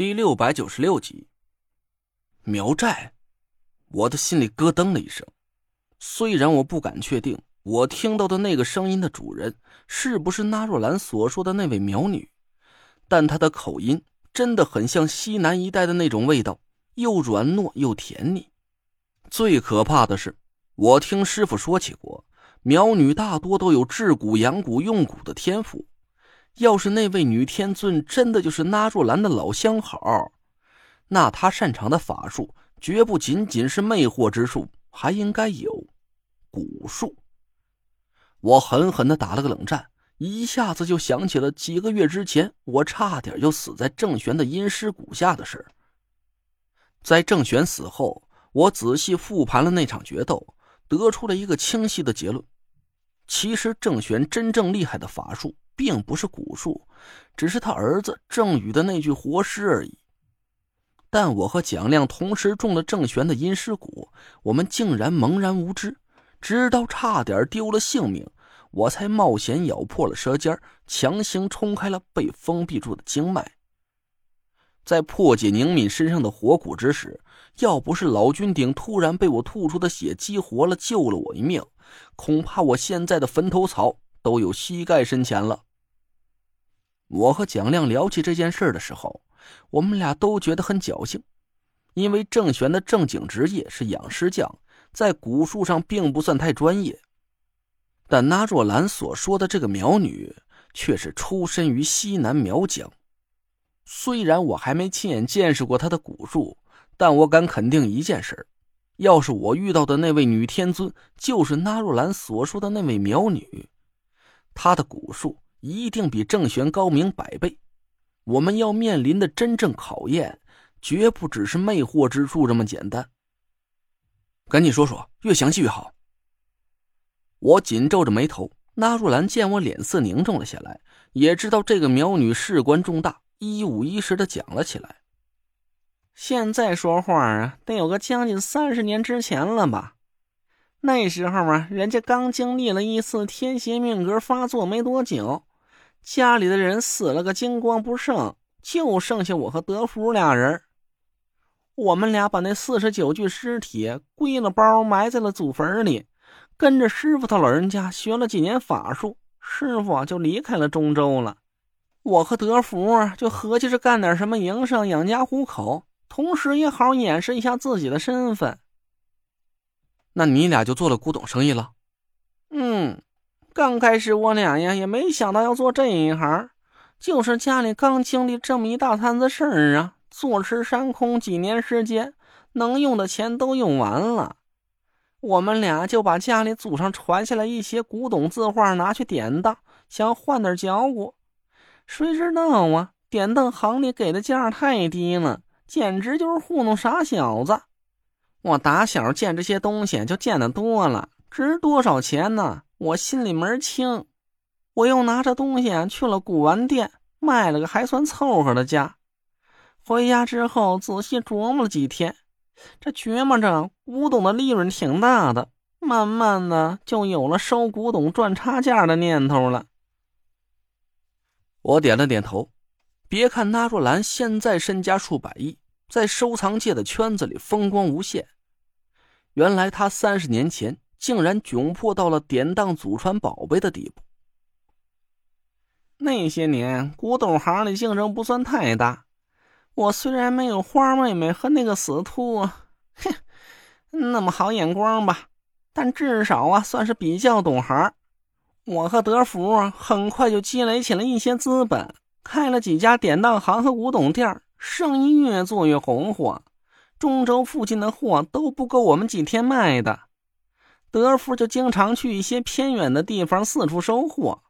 第六百九十六集，苗寨，我的心里咯噔了一声。虽然我不敢确定，我听到的那个声音的主人是不是纳若兰所说的那位苗女，但她的口音真的很像西南一带的那种味道，又软糯又甜腻。最可怕的是，我听师傅说起过，苗女大多都有治蛊养蛊用蛊的天赋。要是那位女天尊真的就是纳若兰的老相好，那她擅长的法术绝不仅仅是魅惑之术，还应该有蛊术。我狠狠的打了个冷战，一下子就想起了几个月之前我差点就死在郑玄的阴尸蛊下的事在郑玄死后，我仔细复盘了那场决斗，得出了一个清晰的结论：其实郑玄真正厉害的法术。并不是蛊术，只是他儿子郑宇的那具活尸而已。但我和蒋亮同时中了郑玄的阴尸蛊，我们竟然茫然无知，直到差点丢了性命，我才冒险咬破了舌尖，强行冲开了被封闭住的经脉。在破解宁敏身上的火蛊之时，要不是老君鼎突然被我吐出的血激活了，救了我一命，恐怕我现在的坟头草都有膝盖深浅了。我和蒋亮聊起这件事的时候，我们俩都觉得很侥幸，因为郑玄的正经职业是养尸匠，在蛊术上并不算太专业。但那若兰所说的这个苗女，却是出身于西南苗疆。虽然我还没亲眼见识过她的蛊术，但我敢肯定一件事：要是我遇到的那位女天尊就是那若兰所说的那位苗女，她的蛊术。一定比郑玄高明百倍。我们要面临的真正考验，绝不只是魅惑之术这么简单。赶紧说说，越详细越好。我紧皱着眉头。纳若兰见我脸色凝重了下来，也知道这个苗女事关重大，一五一十的讲了起来。现在说话啊，得有个将近三十年之前了吧？那时候啊，人家刚经历了一次天邪命格发作没多久。家里的人死了个精光不剩，就剩下我和德福俩人。我们俩把那四十九具尸体归了包，埋在了祖坟里，跟着师傅他老人家学了几年法术，师傅就离开了中州了。我和德福就合计着干点什么营生，养家糊口，同时也好掩饰一下自己的身份。那你俩就做了古董生意了？嗯。刚开始我俩呀也没想到要做这一行，就是家里刚经历这么一大摊子事儿啊，坐吃山空几年时间，能用的钱都用完了，我们俩就把家里祖上传下来一些古董字画拿去典当，想换点脚骨，谁知道啊，典当行里给的价太低了，简直就是糊弄傻小子。我打小见这些东西就见得多了，值多少钱呢？我心里门清，我又拿着东西去了古玩店，卖了个还算凑合的价。回家之后仔细琢磨了几天，这琢磨着古董的利润挺大的，慢慢的就有了收古董赚差价的念头了。我点了点头。别看纳若兰现在身家数百亿，在收藏界的圈子里风光无限，原来他三十年前。竟然窘迫到了典当祖传宝贝的地步。那些年，古董行里竞争不算太大。我虽然没有花妹妹和那个死秃，哼，那么好眼光吧，但至少啊，算是比较懂行。我和德福很快就积累起了一些资本，开了几家典当行和古董店，生意越做越红火。中州附近的货都不够我们几天卖的。德福就经常去一些偏远的地方四处收货，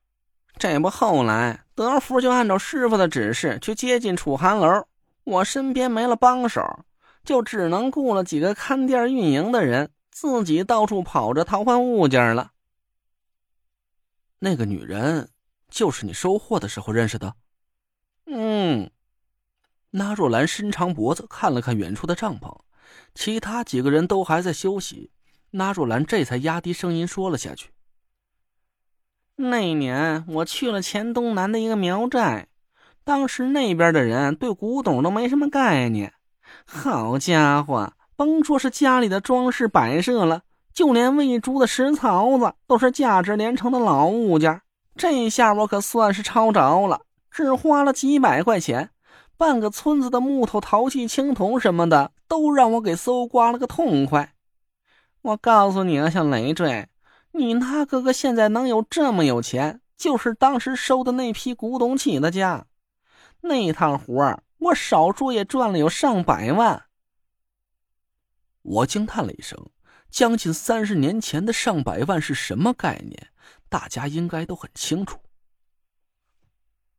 这不后来德福就按照师傅的指示去接近楚寒楼。我身边没了帮手，就只能雇了几个看店运营的人，自己到处跑着淘换物件了。那个女人就是你收货的时候认识的？嗯。那若兰伸长脖子看了看远处的帐篷，其他几个人都还在休息。纳若兰这才压低声音说了下去：“那年我去了黔东南的一个苗寨，当时那边的人对古董都没什么概念。好家伙，甭说是家里的装饰摆设了，就连喂猪的石槽子都是价值连城的老物件。这下我可算是抄着了，只花了几百块钱，半个村子的木头、陶器、青铜什么的都让我给搜刮了个痛快。我告诉你啊，小累赘，你那哥哥现在能有这么有钱，就是当时收的那批古董起的家。那趟活我少说也赚了有上百万。我惊叹了一声，将近三十年前的上百万是什么概念？大家应该都很清楚。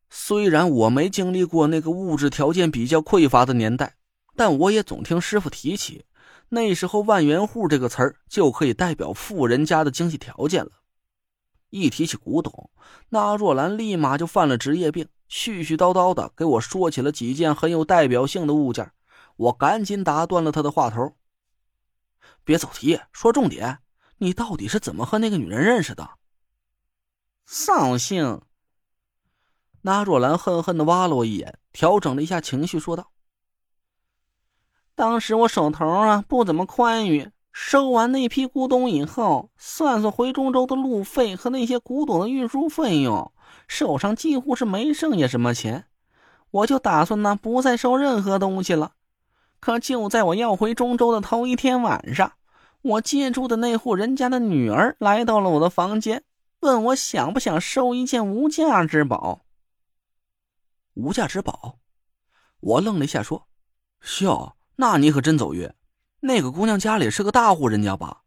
虽然我没经历过那个物质条件比较匮乏的年代，但我也总听师傅提起，那时候“万元户”这个词儿就可以代表富人家的经济条件了。一提起古董，那若兰立马就犯了职业病，絮絮叨叨的给我说起了几件很有代表性的物件。我赶紧打断了他的话头：“别走题，说重点，你到底是怎么和那个女人认识的？”扫兴！那若兰恨恨的挖了我一眼，调整了一下情绪，说道：“当时我手头啊不怎么宽裕，收完那批古董以后，算算回中州的路费和那些古董的运输费用，手上几乎是没剩下什么钱。我就打算呢不再收任何东西了。可就在我要回中州的头一天晚上，我借住的那户人家的女儿来到了我的房间。”问我想不想收一件无价之宝？无价之宝？我愣了一下，说：“哟，那你可真走运。那个姑娘家里是个大户人家吧？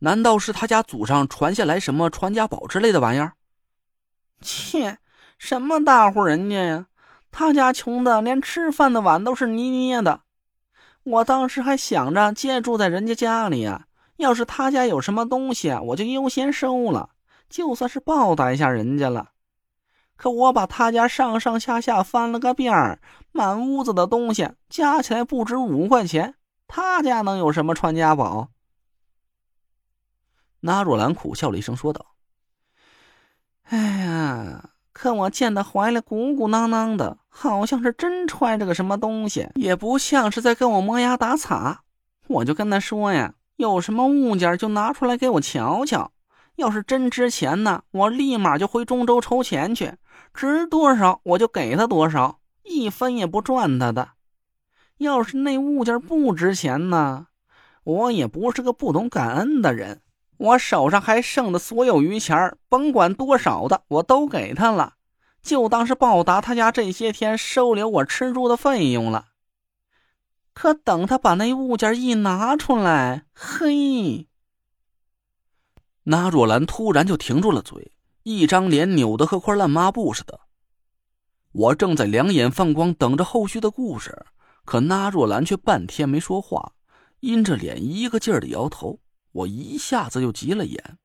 难道是她家祖上传下来什么传家宝之类的玩意儿？”切，什么大户人家呀？他家穷的连吃饭的碗都是泥捏的。我当时还想着借住在人家家里呀，要是他家有什么东西，我就优先收了。就算是报答一下人家了，可我把他家上上下下翻了个遍儿，满屋子的东西加起来不值五块钱，他家能有什么传家宝？那若兰苦笑了一声，说道：“哎呀，可我见他怀里鼓鼓囊囊的，好像是真揣着个什么东西，也不像是在跟我磨牙打擦。我就跟他说呀，有什么物件就拿出来给我瞧瞧。”要是真值钱呢，我立马就回中州筹钱去，值多少我就给他多少，一分也不赚他的。要是那物件不值钱呢，我也不是个不懂感恩的人，我手上还剩的所有余钱，甭管多少的，我都给他了，就当是报答他家这些天收留我吃住的费用了。可等他把那物件一拿出来，嘿！那若兰突然就停住了嘴，一张脸扭得和块烂抹布似的。我正在两眼放光，等着后续的故事，可那若兰却半天没说话，阴着脸一个劲儿的摇头。我一下子就急了眼。